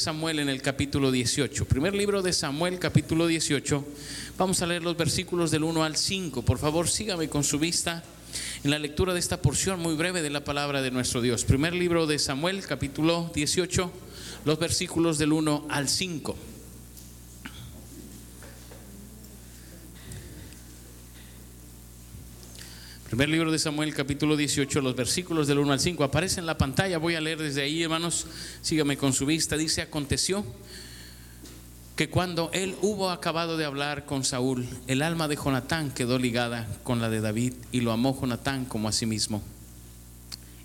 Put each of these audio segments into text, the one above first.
Samuel en el capítulo 18. Primer libro de Samuel, capítulo 18. Vamos a leer los versículos del 1 al 5. Por favor, sígame con su vista en la lectura de esta porción muy breve de la palabra de nuestro Dios. Primer libro de Samuel, capítulo 18, los versículos del 1 al 5. Primer libro de Samuel, capítulo 18, los versículos del 1 al 5. Aparece en la pantalla, voy a leer desde ahí, hermanos. Sígame con su vista. Dice, aconteció que cuando él hubo acabado de hablar con Saúl, el alma de Jonatán quedó ligada con la de David y lo amó Jonatán como a sí mismo.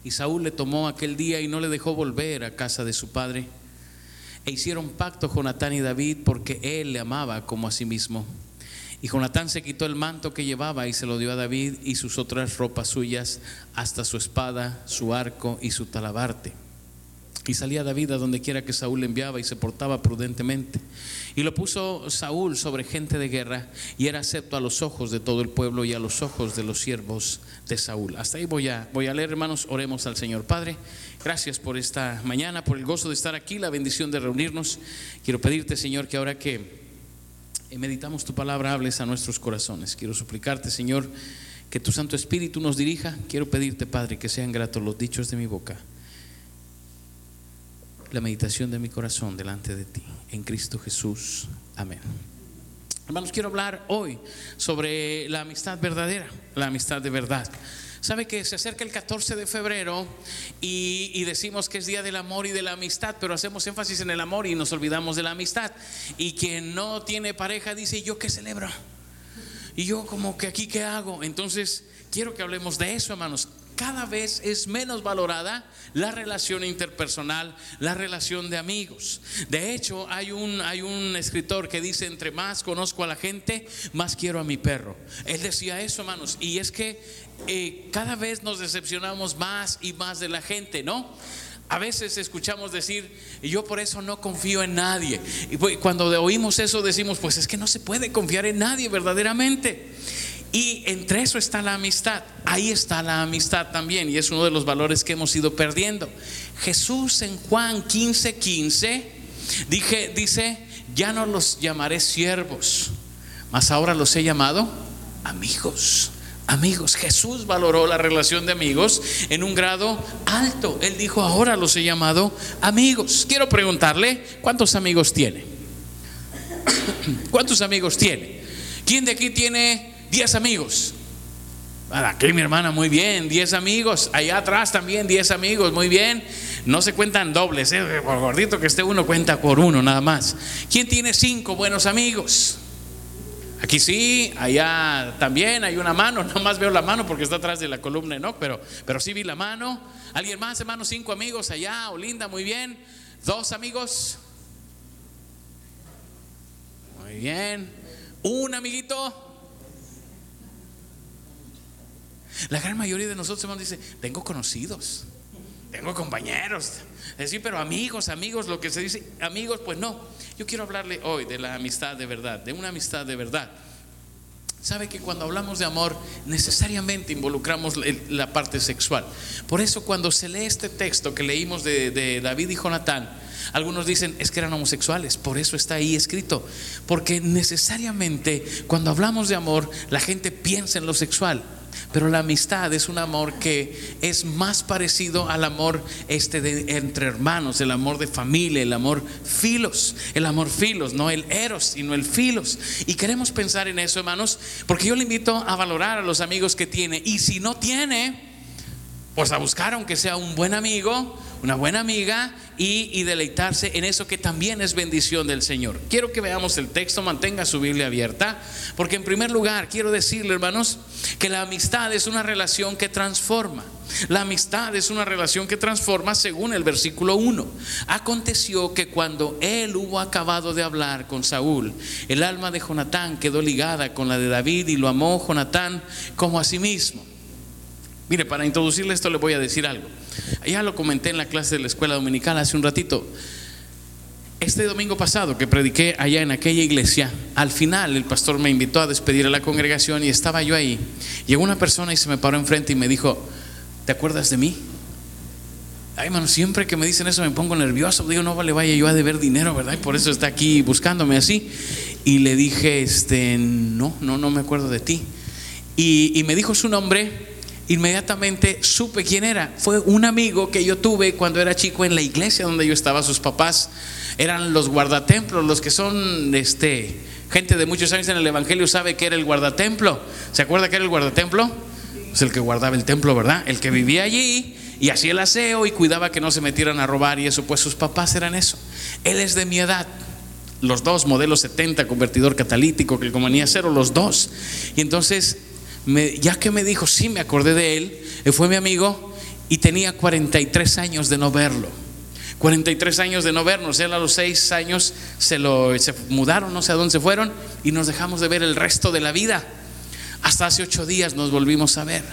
Y Saúl le tomó aquel día y no le dejó volver a casa de su padre. E hicieron pacto Jonatán y David porque él le amaba como a sí mismo. Y Jonatán se quitó el manto que llevaba y se lo dio a David y sus otras ropas suyas, hasta su espada, su arco y su talabarte. Y salía David a donde quiera que Saúl le enviaba y se portaba prudentemente. Y lo puso Saúl sobre gente de guerra y era acepto a los ojos de todo el pueblo y a los ojos de los siervos de Saúl. Hasta ahí voy a, voy a leer, hermanos, oremos al Señor. Padre, gracias por esta mañana, por el gozo de estar aquí, la bendición de reunirnos. Quiero pedirte, Señor, que ahora que y meditamos tu palabra, hables a nuestros corazones. Quiero suplicarte, Señor, que tu Santo Espíritu nos dirija. Quiero pedirte, Padre, que sean gratos los dichos de mi boca, la meditación de mi corazón delante de ti. En Cristo Jesús. Amén. Hermanos, quiero hablar hoy sobre la amistad verdadera, la amistad de verdad. Sabe que se acerca el 14 de febrero y, decimos que es Día del Amor y de la Amistad, pero hacemos énfasis en el amor y nos olvidamos de la amistad. Y quien no tiene pareja dice, ¿yo qué celebro? Y yo como que aquí qué hago. Entonces, quiero que hablemos de eso, hermanos cada vez es menos valorada la relación interpersonal, la relación de amigos. De hecho, hay un, hay un escritor que dice, entre más conozco a la gente, más quiero a mi perro. Él decía eso, hermanos, y es que eh, cada vez nos decepcionamos más y más de la gente, ¿no? A veces escuchamos decir, yo por eso no confío en nadie. Y pues, cuando oímos eso decimos, pues es que no se puede confiar en nadie verdaderamente. Y entre eso está la amistad. Ahí está la amistad también. Y es uno de los valores que hemos ido perdiendo. Jesús en Juan 15, 15 dije, dice, ya no los llamaré siervos, mas ahora los he llamado amigos. Amigos, Jesús valoró la relación de amigos en un grado alto. Él dijo, ahora los he llamado amigos. Quiero preguntarle, ¿cuántos amigos tiene? ¿Cuántos amigos tiene? ¿Quién de aquí tiene 10 amigos. Aquí mi hermana, muy bien, 10 amigos. Allá atrás también 10 amigos, muy bien. No se cuentan dobles, ¿eh? por gordito que esté uno cuenta por uno nada más. ¿Quién tiene cinco buenos amigos? Aquí sí, allá también hay una mano, no más veo la mano porque está atrás de la columna, ¿no? Pero, pero sí vi la mano. ¿Alguien más, hermano? Cinco amigos allá, Olinda, muy bien. Dos amigos. Muy bien. Un amiguito. La gran mayoría de nosotros, hermanos, dice, tengo conocidos, tengo compañeros. Decir, pero amigos, amigos, lo que se dice, amigos, pues no. Yo quiero hablarle hoy de la amistad de verdad, de una amistad de verdad. Sabe que cuando hablamos de amor necesariamente involucramos la parte sexual. Por eso cuando se lee este texto que leímos de, de, David y Jonatán, algunos dicen es que eran homosexuales, por eso está ahí escrito. Porque necesariamente cuando hablamos de amor la gente piensa en lo sexual. Pero la amistad es un amor que es más parecido al amor este de, entre hermanos, el amor de familia, el amor filos, el amor filos, no el eros, sino el filos. Y queremos pensar en eso, hermanos, porque yo le invito a valorar a los amigos que tiene. Y si no tiene, pues a buscar aunque sea un buen amigo, una buena amiga y, deleitarse en eso que también es bendición del Señor. Quiero que veamos el texto, mantenga su Biblia abierta, porque en primer lugar quiero decirle, hermanos, que la amistad es una relación que transforma. La amistad es una relación que transforma según el versículo 1. Aconteció que cuando él hubo acabado de hablar con Saúl, el alma de Jonatán quedó ligada con la de David y lo amó Jonatán como a sí mismo. Mire, para introducirle esto le voy a decir algo. Ya lo comenté en la clase de la escuela dominical hace un ratito. Este domingo pasado que prediqué allá en aquella iglesia, al final el pastor me invitó a despedir a la congregación y estaba yo ahí. Llegó una persona y se me paró enfrente y me dijo, ¿te acuerdas de mí? Ay, hermano, siempre que me dicen eso me pongo nervioso. Digo, no vale, vaya yo a deber dinero, ¿verdad? Y por eso está aquí buscándome así. Y le dije, este, no, no, no me acuerdo de ti. Y, y me dijo su nombre. Inmediatamente supe quién era. Fue un amigo que yo tuve cuando era chico en la iglesia donde yo estaba. Sus papás eran los guardatemplos, los que son, este, gente de muchos años en el Evangelio sabe que era el guardatemplo. ¿Se acuerda que era el guardatemplo? Es el que guardaba el templo, ¿verdad? El que vivía allí y hacía el aseo y cuidaba que no se metieran a robar y eso, pues sus papás eran eso. Él es de mi edad, los dos, modelo 70, convertidor catalítico, que comanía cero, los dos. Y entonces, ya que me dijo, sí, me acordé de él, él fue mi amigo y tenía 43 años de no verlo. 43 años de no vernos, él a los 6 años se, lo, se mudaron, no sé a dónde se fueron, y nos dejamos de ver el resto de la vida. Hasta hace 8 días nos volvimos a ver.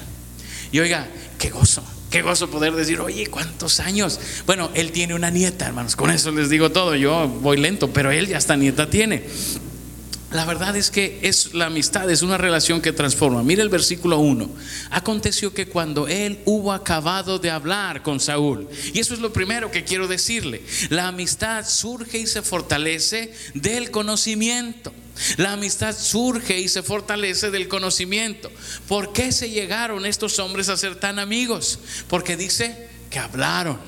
Y oiga, qué gozo, qué gozo poder decir, oye, ¿cuántos años? Bueno, él tiene una nieta, hermanos, con eso les digo todo, yo voy lento, pero él ya esta nieta tiene. La verdad es que es la amistad, es una relación que transforma. Mira el versículo 1. Aconteció que cuando él hubo acabado de hablar con Saúl, y eso es lo primero que quiero decirle, la amistad surge y se fortalece del conocimiento. La amistad surge y se fortalece del conocimiento. ¿Por qué se llegaron estos hombres a ser tan amigos? Porque dice que hablaron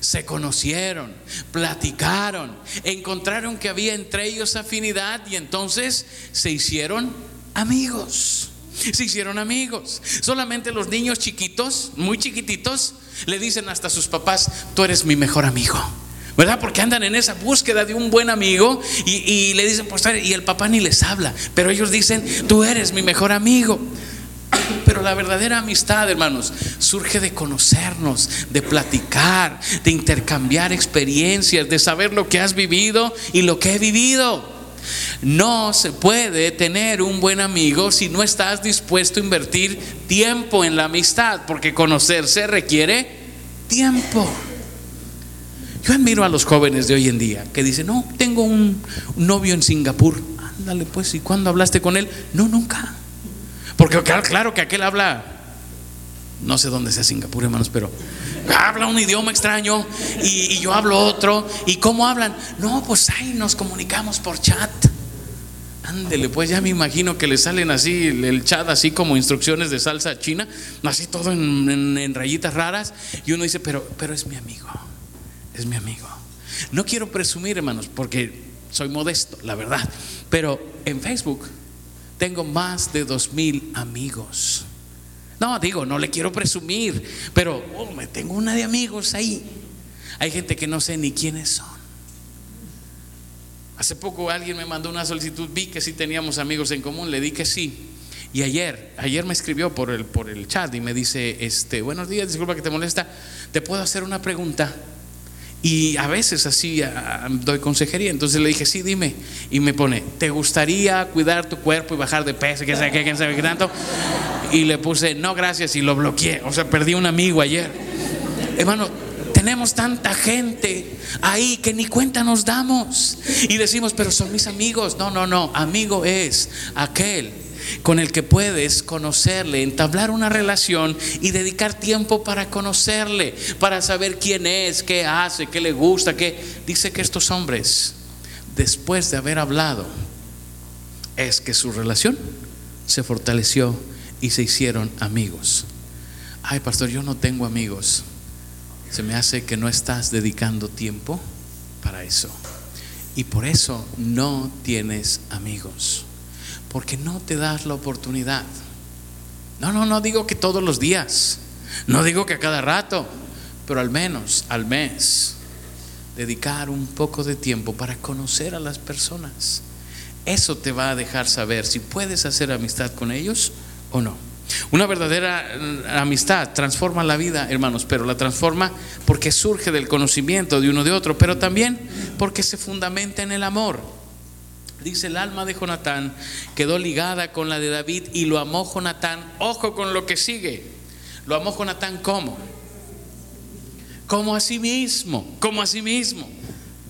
se conocieron, platicaron, encontraron que había entre ellos afinidad y entonces se hicieron amigos. Se hicieron amigos. Solamente los niños chiquitos, muy chiquititos, le dicen hasta a sus papás, tú eres mi mejor amigo. ¿Verdad? Porque andan en esa búsqueda de un buen amigo y, y le dicen, pues, y el papá ni les habla, pero ellos dicen, tú eres mi mejor amigo. Pero la verdadera amistad, hermanos, surge de conocernos, de platicar, de intercambiar experiencias, de saber lo que has vivido y lo que he vivido. No se puede tener un buen amigo si no estás dispuesto a invertir tiempo en la amistad, porque conocerse requiere tiempo. Yo admiro a los jóvenes de hoy en día que dicen, no, tengo un, novio en Singapur. Ándale pues, ¿y cuándo hablaste con él? No, nunca. Porque claro, que aquel habla, no sé dónde sea Singapur, hermanos, pero habla un idioma extraño y, yo hablo otro. ¿Y cómo hablan? No, pues ahí nos comunicamos por chat. Ándele, pues ya me imagino que le salen así el chat, así como instrucciones de salsa china, así todo en, rayitas raras. Y uno dice, pero, pero es mi amigo, es mi amigo. No quiero presumir, hermanos, porque soy modesto, la verdad. Pero en Facebook tengo más de dos mil amigos. No, digo, no le quiero presumir, pero oh, me tengo una de amigos ahí. Hay gente que no sé ni quiénes son. Hace poco alguien me mandó una solicitud, vi que sí teníamos amigos en común, le di que sí. Y ayer, ayer me escribió por el, por el chat y me dice, este, buenos días, disculpa que te molesta, ¿te puedo hacer una pregunta? Y a veces así doy consejería. Entonces le dije, sí, dime. Y me pone, ¿te gustaría cuidar tu cuerpo y bajar de peso? ¿Quién sabe qué? ¿Quién sabe qué tanto? Y le puse, no, gracias. Y lo bloqueé. O sea, perdí un amigo ayer. Hermano, tenemos tanta gente ahí que ni cuenta nos damos. Y decimos, pero son mis amigos. No, no, no. Amigo es aquel con el que puedes conocerle, entablar una relación y dedicar tiempo para conocerle, para saber quién es, qué hace, qué le gusta, qué dice que estos hombres después de haber hablado es que su relación se fortaleció y se hicieron amigos. Ay, pastor, yo no tengo amigos. Se me hace que no estás dedicando tiempo para eso. Y por eso no tienes amigos porque no te das la oportunidad. No, no, no digo que todos los días, no digo que a cada rato, pero al menos al mes dedicar un poco de tiempo para conocer a las personas. Eso te va a dejar saber si puedes hacer amistad con ellos o no. Una verdadera eh, amistad transforma la vida, hermanos, pero la transforma porque surge del conocimiento de uno de otro, pero también porque se fundamenta en el amor. Dice el alma de Jonatán quedó ligada con la de David y lo amó Jonatán. Ojo con lo que sigue. Lo amó Jonatán como. Como a sí mismo, como a sí mismo.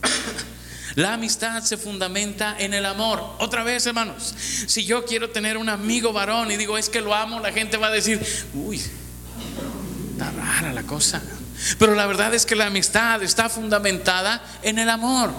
La amistad se fundamenta en el amor. Otra vez, hermanos, si yo quiero tener un amigo varón y digo es que lo amo, la gente va a decir, uy, está rara la cosa. Pero la verdad es que la amistad está fundamentada en el amor.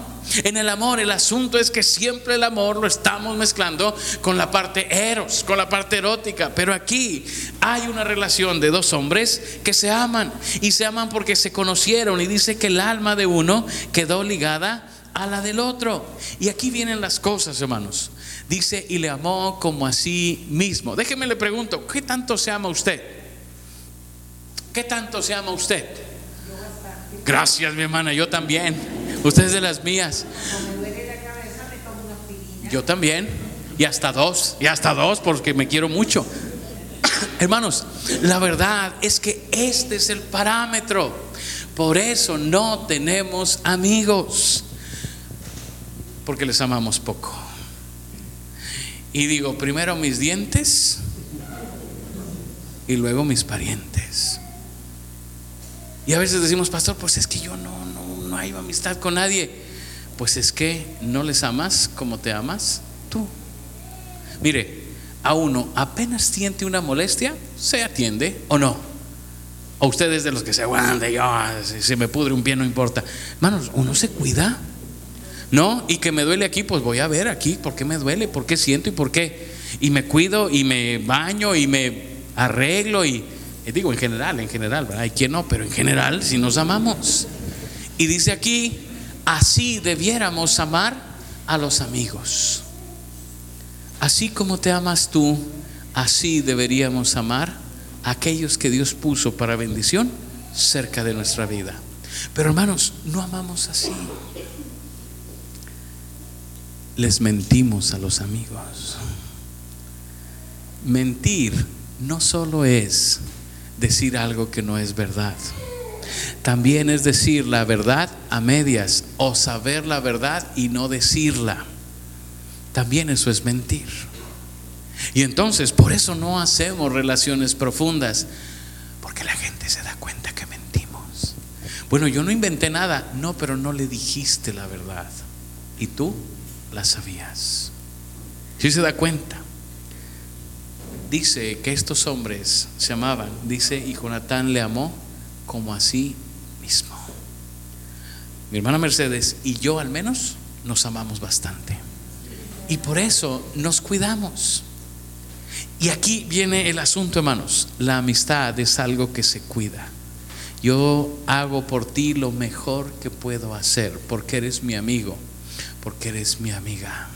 En el amor, el asunto es que siempre el amor lo estamos mezclando con la parte eros, con la parte erótica. Pero aquí hay una relación de dos hombres que se aman y se aman porque se conocieron y dice que el alma de uno quedó ligada a la del otro. Y aquí vienen las cosas, hermanos. Dice, y le amó como a sí mismo. Déjeme le pregunto, ¿qué tanto se ama usted? ¿Qué tanto se ama usted? Gracias, mi hermana, yo también. Usted es de las mías. Yo también. Y hasta dos, y hasta dos, porque me quiero mucho. Hermanos, la verdad es que este es el parámetro. Por eso no tenemos amigos. Porque les amamos poco. Y digo, primero mis dientes y luego mis parientes. Y a veces decimos, pastor, pues es que yo no, no, no hay amistad con nadie. Pues es que no les amas como te amas tú. Mire, a uno apenas siente una molestia, se atiende o no. O ustedes de los que se aguantan, yo, si se me pudre un pie, no importa. Hermanos, uno se cuida. ¿No? Y que me duele aquí, pues voy a ver aquí por qué me duele, por qué siento y por qué. Y me cuido y me baño y me arreglo y digo en general, en general, Hay quien no, pero en general si nos amamos. Y dice aquí, así debiéramos amar a los amigos. Así como te amas tú, así deberíamos amar a aquellos que Dios puso para bendición cerca de nuestra vida. Pero hermanos, no amamos así les mentimos a los amigos. Mentir no solo es decir algo que no es verdad, también es decir la verdad a medias o saber la verdad y no decirla. También eso es mentir. Y entonces por eso no hacemos relaciones profundas, porque la gente se da cuenta que mentimos. Bueno, yo no inventé nada, no, pero no le dijiste la verdad. ¿Y tú? las sabías. Si se da cuenta, dice que estos hombres se amaban, dice, y Jonatán le amó como a sí mismo. Mi hermana Mercedes y yo al menos nos amamos bastante. Y por eso nos cuidamos. Y aquí viene el asunto, hermanos. La amistad es algo que se cuida. Yo hago por ti lo mejor que puedo hacer porque eres mi amigo porque eres mi amiga.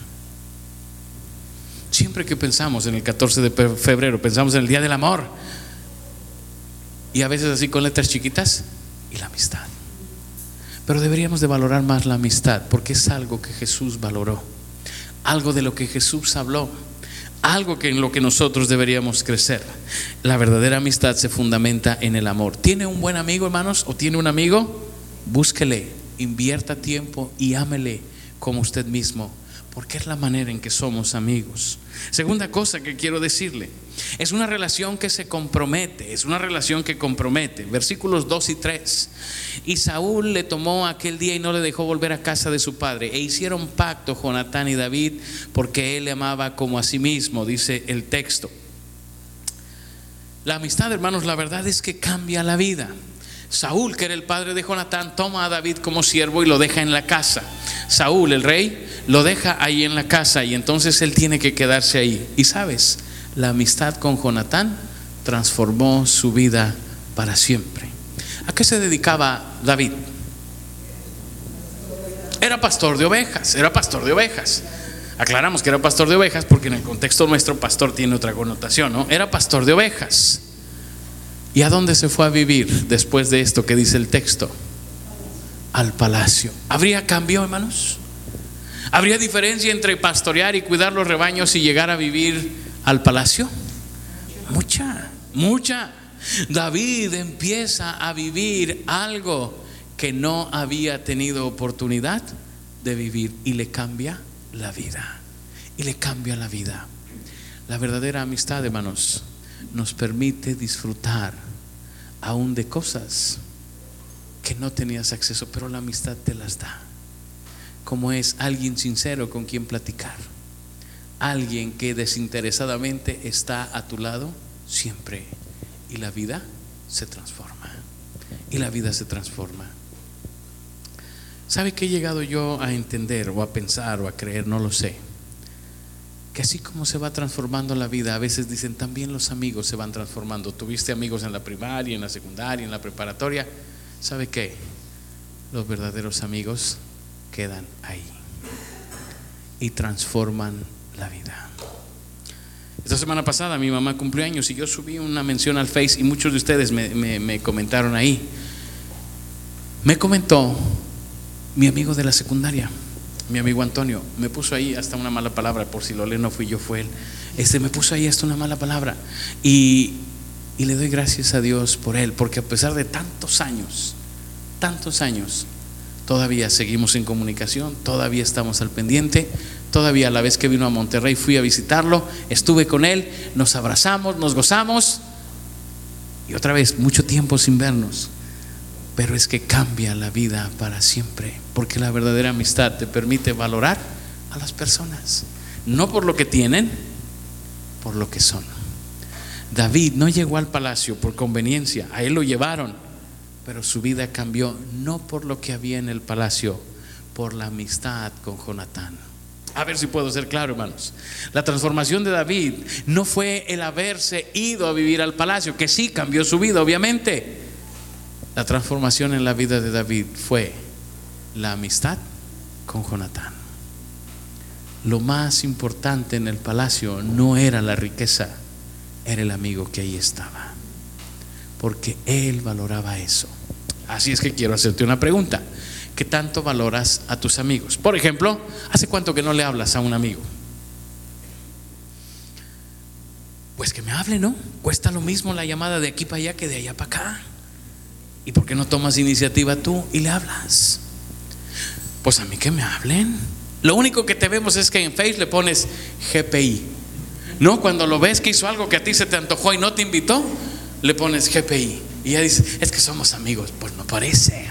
Siempre que pensamos en el 14 de febrero, pensamos en el Día del Amor. Y a veces así con letras chiquitas y la amistad. Pero deberíamos de valorar más la amistad porque es algo que Jesús valoró. Algo de lo que Jesús habló. Algo que en lo que nosotros deberíamos crecer. La verdadera amistad se fundamenta en el amor. ¿Tiene un buen amigo, hermanos? ¿O tiene un amigo? Búsquele, invierta tiempo y ámele como usted mismo, porque es la manera en que somos amigos. Segunda cosa que quiero decirle, es una relación que se compromete, es una relación que compromete. Versículos 2 y 3. Y Saúl le tomó aquel día y no le dejó volver a casa de su padre. E hicieron pacto Jonatán y David porque él le amaba como a sí mismo, dice el texto. La amistad, hermanos, la verdad es que cambia la vida. Saúl, que era el padre de Jonatán, toma a David como siervo y lo deja en la casa. Saúl, el rey, lo deja ahí en la casa y entonces él tiene que quedarse ahí. Y sabes, la amistad con Jonatán transformó su vida para siempre. ¿A qué se dedicaba David? Era pastor de ovejas, era pastor de ovejas. Aclaramos que era pastor de ovejas porque en el contexto nuestro pastor tiene otra connotación, ¿no? Era pastor de ovejas. ¿Y a dónde se fue a vivir después de esto que dice el texto? Al palacio. ¿Habría cambio, hermanos? ¿Habría diferencia entre pastorear y cuidar los rebaños y llegar a vivir al palacio? Mucha, mucha. David empieza a vivir algo que no había tenido oportunidad de vivir y le cambia la vida. Y le cambia la vida. La verdadera amistad, hermanos, nos permite disfrutar aún de cosas que no tenías acceso, pero la amistad te las da. Como es alguien sincero con quien platicar, alguien que desinteresadamente está a tu lado siempre y la vida se transforma. y la vida se transforma. ¿Sabe qué he llegado yo a entender o a pensar o a creer? No lo sé. Que así como se va transformando la vida, a veces dicen también los amigos se van transformando. Tuviste amigos en la primaria, en la secundaria, en la preparatoria. ¿Sabe qué? Los verdaderos amigos quedan ahí y transforman la vida. Esta semana pasada mi mamá cumplió años y yo subí una mención al Face y muchos de ustedes me, me comentaron ahí. Me comentó mi amigo de la secundaria, mi amigo Antonio, me puso ahí hasta una mala palabra, por si lo lee no fui yo, fue él. Este me puso ahí hasta una mala palabra. Y, y le doy gracias a Dios por él, porque a pesar de tantos años, tantos años, todavía seguimos en comunicación, todavía estamos al pendiente, todavía la vez que vino a Monterrey fui a visitarlo, estuve con él, nos abrazamos, nos gozamos y otra vez mucho tiempo sin vernos pero es que cambia la vida para siempre, porque la verdadera amistad te permite valorar a las personas, no por lo que tienen, por lo que son. David no llegó al palacio por conveniencia, a él lo llevaron, pero su vida cambió no por lo que había en el palacio, por la amistad con Jonatán. A ver si puedo ser claro, hermanos. La transformación de David no fue el haberse ido a vivir al palacio, que sí cambió su vida, obviamente la transformación en la vida de David fue la amistad con Jonatán. Lo más importante en el palacio no era la riqueza, era el amigo que ahí estaba. Porque él valoraba eso. Así es que quiero hacerte una pregunta. ¿Qué tanto valoras a tus amigos? Por ejemplo, ¿hace cuánto que no le hablas a un amigo? Pues que me hable, ¿no? Cuesta lo mismo la llamada de aquí para allá que de allá para acá. ¿Y por qué no tomas iniciativa tú y le hablas? Pues a mí que me hablen. Lo único que te vemos es que en Face le pones GPI. No, cuando lo ves que hizo algo que a ti se te antojó y no te invitó, le pones GPI. Y ya dice, es que somos amigos. Pues no parece.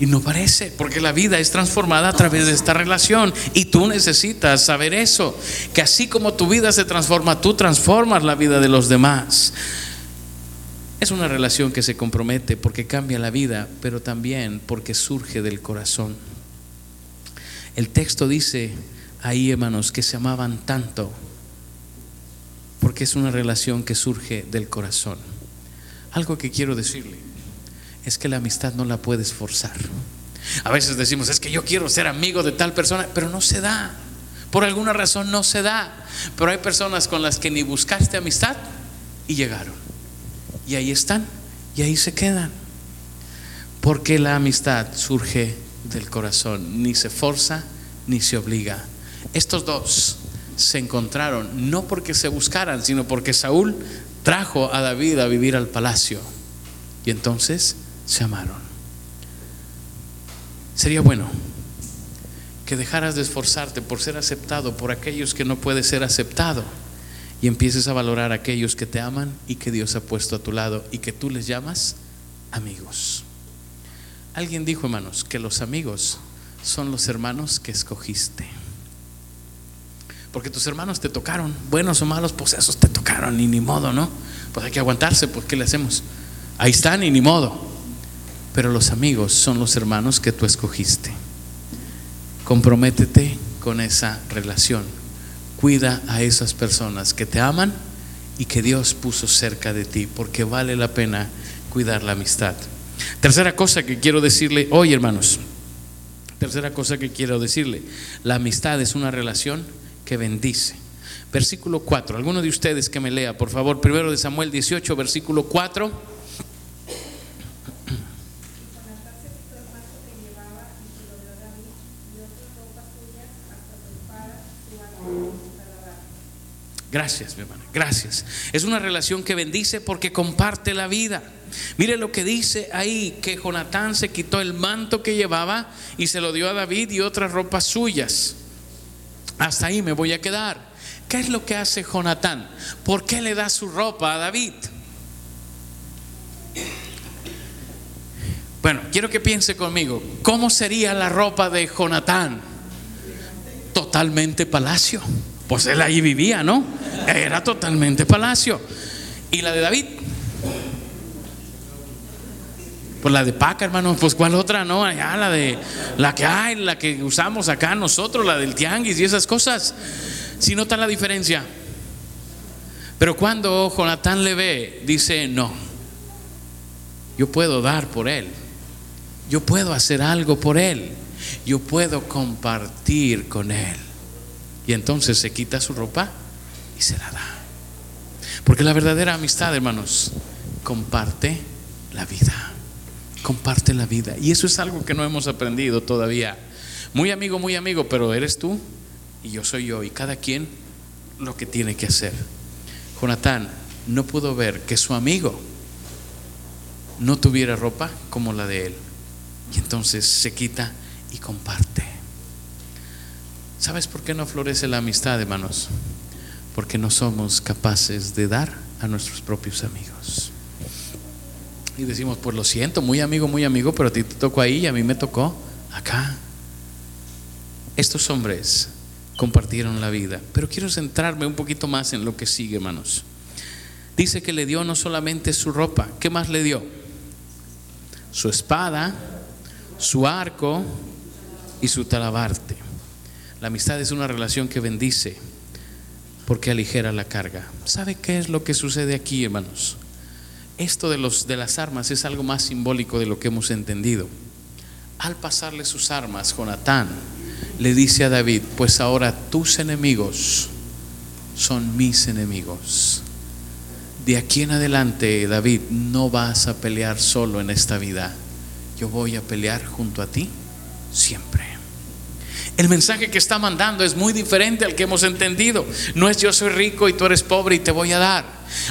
Y no parece, porque la vida es transformada a través de esta relación. Y tú necesitas saber eso, que así como tu vida se transforma, tú transformas la vida de los demás. Es una relación que se compromete porque cambia la vida, pero también porque surge del corazón. El texto dice ahí, hermanos, que se amaban tanto porque es una relación que surge del corazón. Algo que quiero decirle es que la amistad no la puedes forzar. A veces decimos, es que yo quiero ser amigo de tal persona, pero no se da. Por alguna razón no se da. Pero hay personas con las que ni buscaste amistad y llegaron. Y ahí están, y ahí se quedan. Porque la amistad surge del corazón, ni se forza ni se obliga. Estos dos se encontraron no porque se buscaran, sino porque Saúl trajo a David a vivir al palacio. Y entonces se amaron. Sería bueno que dejaras de esforzarte por ser aceptado por aquellos que no puede ser aceptado y empieces a valorar a aquellos que te aman y que Dios ha puesto a tu lado y que tú les llamas amigos. Alguien dijo, hermanos, que los amigos son los hermanos que escogiste. Porque tus hermanos te tocaron, buenos o malos, pues esos te tocaron y ni modo, ¿no? Pues hay que aguantarse, pues ¿qué le hacemos? Ahí están y ni modo. Pero los amigos son los hermanos que tú escogiste. Comprométete con esa relación Cuida a esas personas que te aman y que Dios puso cerca de ti, porque vale la pena cuidar la amistad. Tercera cosa que quiero decirle hoy, hermanos. Tercera cosa que quiero decirle. La amistad es una relación que bendice. Versículo 4. Alguno de ustedes que me lea, por favor, primero de Samuel 18, versículo 4. Gracias, mi hermana, gracias. Es una relación que bendice porque comparte la vida. Mire lo que dice ahí, que Jonatán se quitó el manto que llevaba y se lo dio a David y otras ropas suyas. Hasta ahí me voy a quedar. ¿Qué es lo que hace Jonatán? ¿Por qué le da su ropa a David? Bueno, quiero que piense conmigo, ¿cómo sería la ropa de Jonatán? Totalmente palacio. Pues él ahí vivía, ¿no? Era totalmente palacio. ¿Y la de David? Pues la de paca, hermano. Pues cuál otra, no, allá la de la que hay, la que usamos acá nosotros, la del tianguis y esas cosas. Si nota la diferencia. Pero cuando Jonatán le ve, dice, no, yo puedo dar por él. Yo puedo hacer algo por él. Yo puedo compartir con él. Y entonces se quita su ropa y se la da. Porque la verdadera amistad, hermanos, comparte la vida. Comparte la vida. Y eso es algo que no hemos aprendido todavía. Muy amigo, muy amigo, pero eres tú y yo soy yo. Y cada quien lo que tiene que hacer. Jonatán no pudo ver que su amigo no tuviera ropa como la de él. Y entonces se quita y comparte. ¿Sabes por qué no florece la amistad, hermanos? Porque no somos capaces de dar a nuestros propios amigos. Y decimos, pues lo siento, muy amigo, muy amigo, pero a ti te tocó ahí y a mí me tocó acá. Estos hombres compartieron la vida. Pero quiero centrarme un poquito más en lo que sigue, hermanos. Dice que le dio no solamente su ropa, ¿qué más le dio? Su espada, su arco y su talabarte. La amistad es una relación que bendice porque aligera la carga. ¿Sabe qué es lo que sucede aquí, hermanos? Esto de, los, de las armas es algo más simbólico de lo que hemos entendido. Al pasarle sus armas, Jonatán le dice a David, pues ahora tus enemigos son mis enemigos. De aquí en adelante, David, no vas a pelear solo en esta vida. Yo voy a pelear junto a ti siempre. El mensaje que está mandando es muy diferente al que hemos entendido. No es yo soy rico y tú eres pobre y te voy a dar.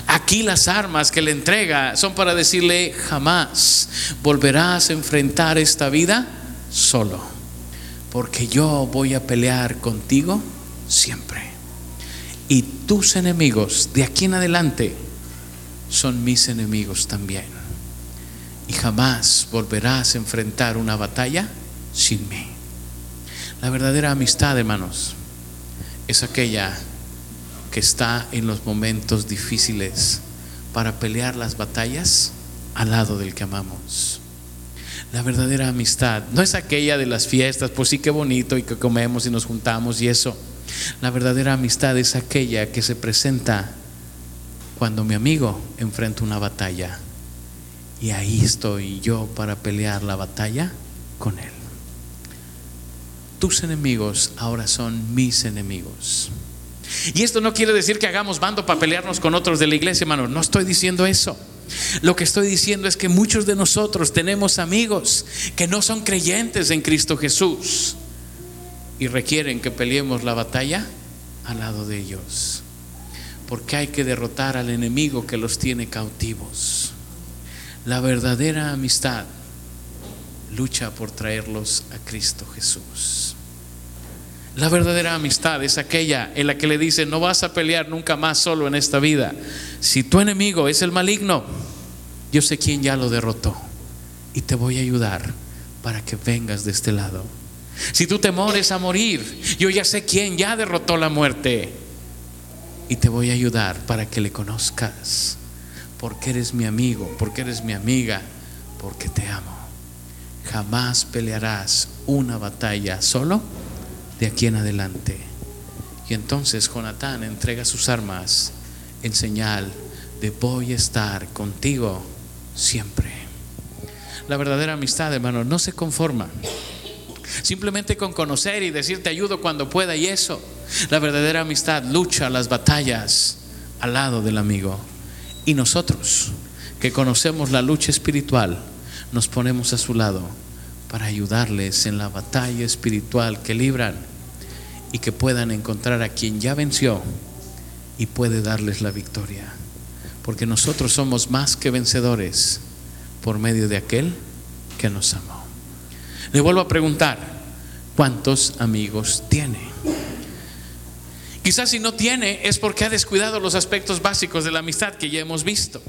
Aquí las armas que le entrega son para decirle jamás volverás a enfrentar esta vida solo porque yo voy a pelear contigo siempre. Y tus enemigos de aquí en adelante son mis enemigos también. Y jamás volverás a enfrentar una batalla sin mí. La verdadera amistad, hermanos, es aquella que está en los momentos difíciles para pelear las batallas al lado del que amamos. La verdadera amistad no es aquella de las fiestas, pues sí que bonito y que comemos y nos juntamos y eso. La verdadera amistad es aquella que se presenta cuando mi amigo enfrenta una batalla. Y ahí estoy yo para pelear la batalla con él. Tus enemigos ahora son mis enemigos. Y esto no quiere decir que hagamos bando para pelearnos con otros de la iglesia, hermano. No estoy diciendo eso. Lo que estoy diciendo es que muchos de nosotros tenemos amigos que no son creyentes en Cristo Jesús y requieren que peleemos la batalla al lado de ellos. Porque hay que derrotar al enemigo que los tiene cautivos. La verdadera amistad lucha por traerlos a Cristo Jesús. La verdadera amistad es aquella en la que le dice, no vas a pelear nunca más solo en esta vida. Si tu enemigo es el maligno, yo sé quién ya lo derrotó y te voy a ayudar para que vengas de este lado. Si tu temor es a morir, yo ya sé quién ya derrotó la muerte y te voy a ayudar para que le conozcas, porque eres mi amigo, porque eres mi amiga, porque te amo. Jamás pelearás una batalla solo de aquí en adelante. Y entonces Jonatán entrega sus armas en señal de voy a estar contigo siempre. La verdadera amistad, hermano, no se conforma simplemente con conocer y decir te ayudo cuando pueda y eso. La verdadera amistad lucha las batallas al lado del amigo. Y nosotros, que conocemos la lucha espiritual, nos ponemos a su lado para ayudarles en la batalla espiritual que libran y que puedan encontrar a quien ya venció y puede darles la victoria. Porque nosotros somos más que vencedores por medio de aquel que nos amó. Le vuelvo a preguntar, ¿cuántos amigos tiene? Quizás si no tiene es porque ha descuidado los aspectos básicos de la amistad que ya hemos visto.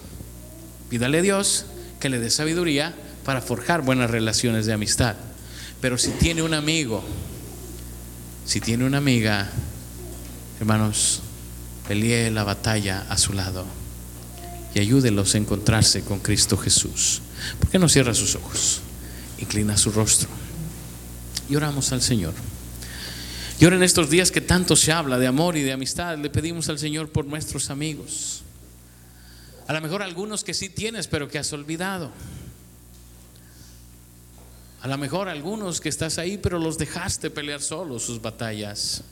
Pídale a Dios que le dé sabiduría para forjar buenas relaciones de amistad. Pero si tiene un amigo, si tiene una amiga, hermanos, pelee la batalla a su lado. y ayúdelos a encontrarse con Cristo Jesús. ¿Por qué no cierra sus ojos? Inclina su rostro y oramos al Señor. Y en estos días que tanto se habla de amor y de amistad, le pedimos al Señor por nuestros amigos. A lo mejor algunos que sí tienes, pero que has olvidado. A lo mejor algunos que estás ahí, pero los dejaste pelear solos sus batallas.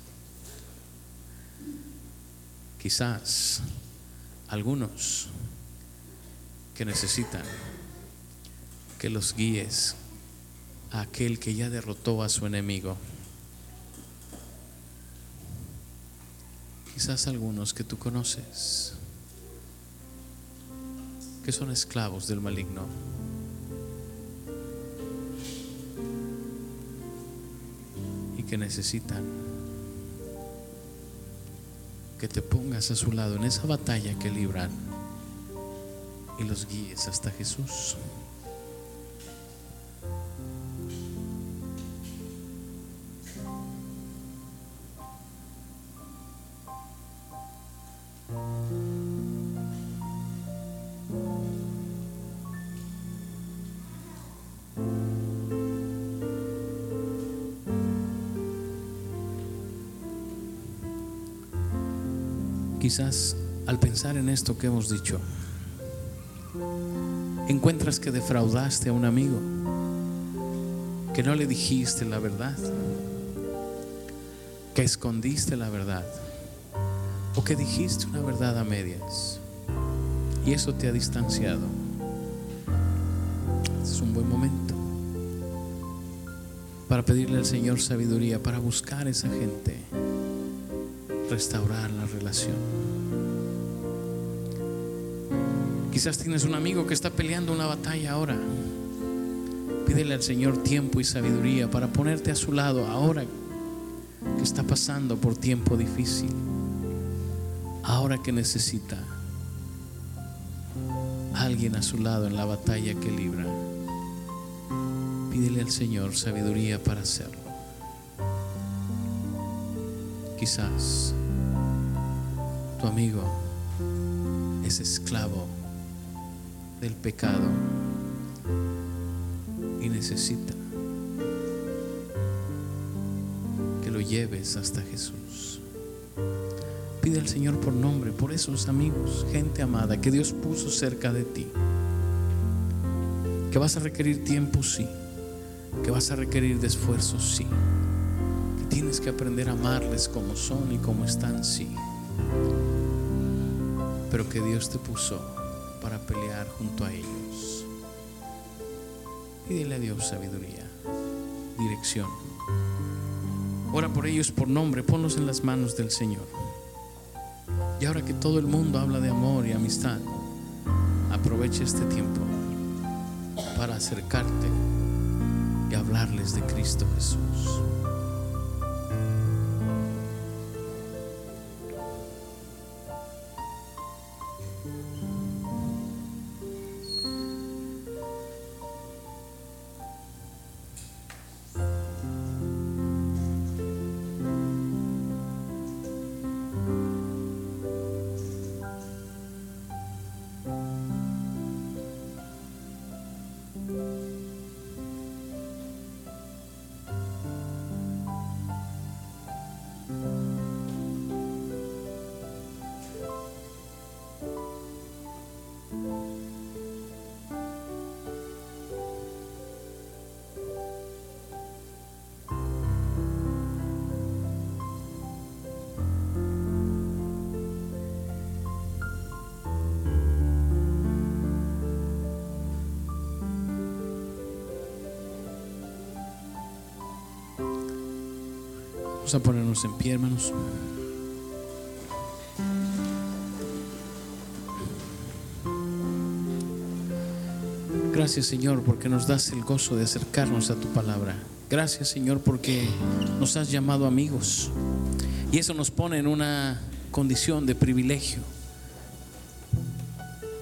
Quizás algunos que necesitan que los guíes a aquel que ya derrotó a su enemigo. Quizás algunos que tú conoces, que son esclavos del maligno. Que necesitan que te pongas a su lado en esa batalla que libran y los guíes hasta Jesús. Quizás al pensar en esto que hemos dicho, encuentras que defraudaste a un amigo, que no le dijiste la verdad, que escondiste la verdad o que dijiste una verdad a medias y eso te ha distanciado. Es un buen momento para pedirle al Señor sabiduría, para buscar esa gente, restaurar la relación. Quizás tienes un amigo que está peleando una batalla ahora. Pídele al Señor tiempo y sabiduría para ponerte a su lado ahora que está pasando por tiempo difícil. Ahora que necesita alguien a su lado en la batalla que libra. Pídele al Señor sabiduría para hacerlo. Quizás tu amigo es esclavo del pecado y necesita que lo lleves hasta Jesús. Pide al Señor por nombre, por esos amigos, gente amada que Dios puso cerca de ti. Que vas a requerir tiempo, sí. Que vas a requerir de esfuerzo, sí. Tienes que aprender a amarles como son y como están, sí. Pero que Dios te puso para pelear junto a ellos. Pídele a Dios sabiduría, dirección. Ora por ellos por nombre, ponlos en las manos del Señor. Y ahora que todo el mundo habla de amor y amistad, aprovecha este tiempo para acercarte y hablarles de Cristo Jesús. Vamos a ponernos en pie, hermanos. Gracias, Señor, porque nos das el gozo de acercarnos a tu palabra. Gracias, Señor, porque nos has llamado amigos. Y eso nos pone en una condición de privilegio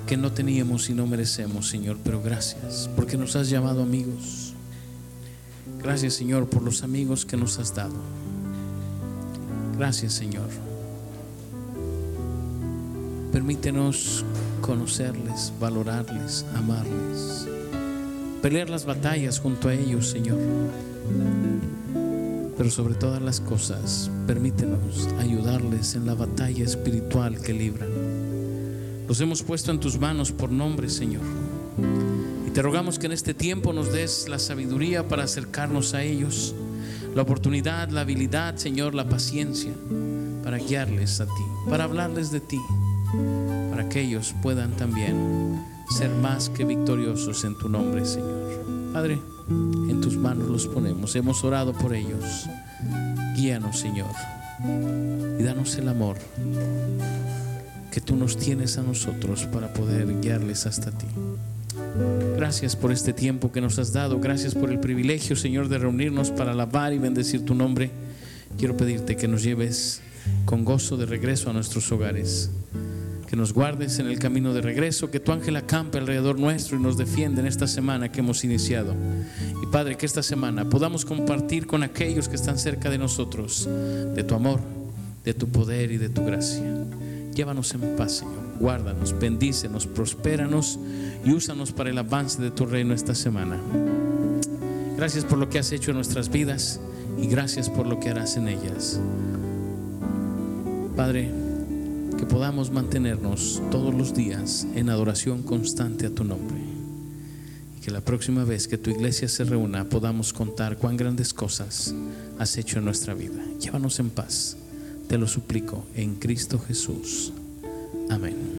que no teníamos y no merecemos, Señor, pero gracias, porque nos has llamado amigos. Gracias, Señor, por los amigos que nos has dado. Gracias, Señor, Permítenos conocerles, valorarles, amarles, pelear las batallas junto a ellos, Señor. Pero sobre todas las cosas, permítenos ayudarles en la batalla espiritual que libran. Los hemos puesto en tus manos por nombre, Señor. Y te rogamos que en este tiempo nos des la sabiduría para acercarnos a ellos, la oportunidad, la habilidad, Señor, la paciencia para guiarles a ti, para hablarles de ti, para que ellos puedan también ser más que victoriosos en tu nombre, Señor. Padre, en tus manos los ponemos. Hemos orado por ellos. Guíanos, Señor, y danos el amor que tú nos tienes a nosotros para poder guiarles hasta ti. Gracias por este tiempo que nos has dado. Gracias por el privilegio, Señor, de reunirnos para alabar y bendecir tu nombre. Quiero pedirte que nos lleves con gozo de regreso a nuestros hogares. Que nos guardes en el camino de regreso, que tu ángel acampe alrededor nuestro y nos defienda en esta semana que hemos iniciado. Y Padre, que esta semana podamos compartir con aquellos que están cerca de nosotros de tu amor, de tu poder y de tu gracia. Llévanos en paz, Señor. Guárdanos, bendícenos, prospéranos y úsanos para el avance de tu reino esta semana. Gracias por lo que has hecho en nuestras vidas y gracias por lo que harás en ellas. Padre, que podamos mantenernos todos los días en adoración constante a tu nombre. Y que la próxima vez que tu iglesia se reúna podamos contar cuán grandes cosas has hecho en nuestra vida. Llévanos en paz. Te lo suplico en Cristo Jesús. Amén.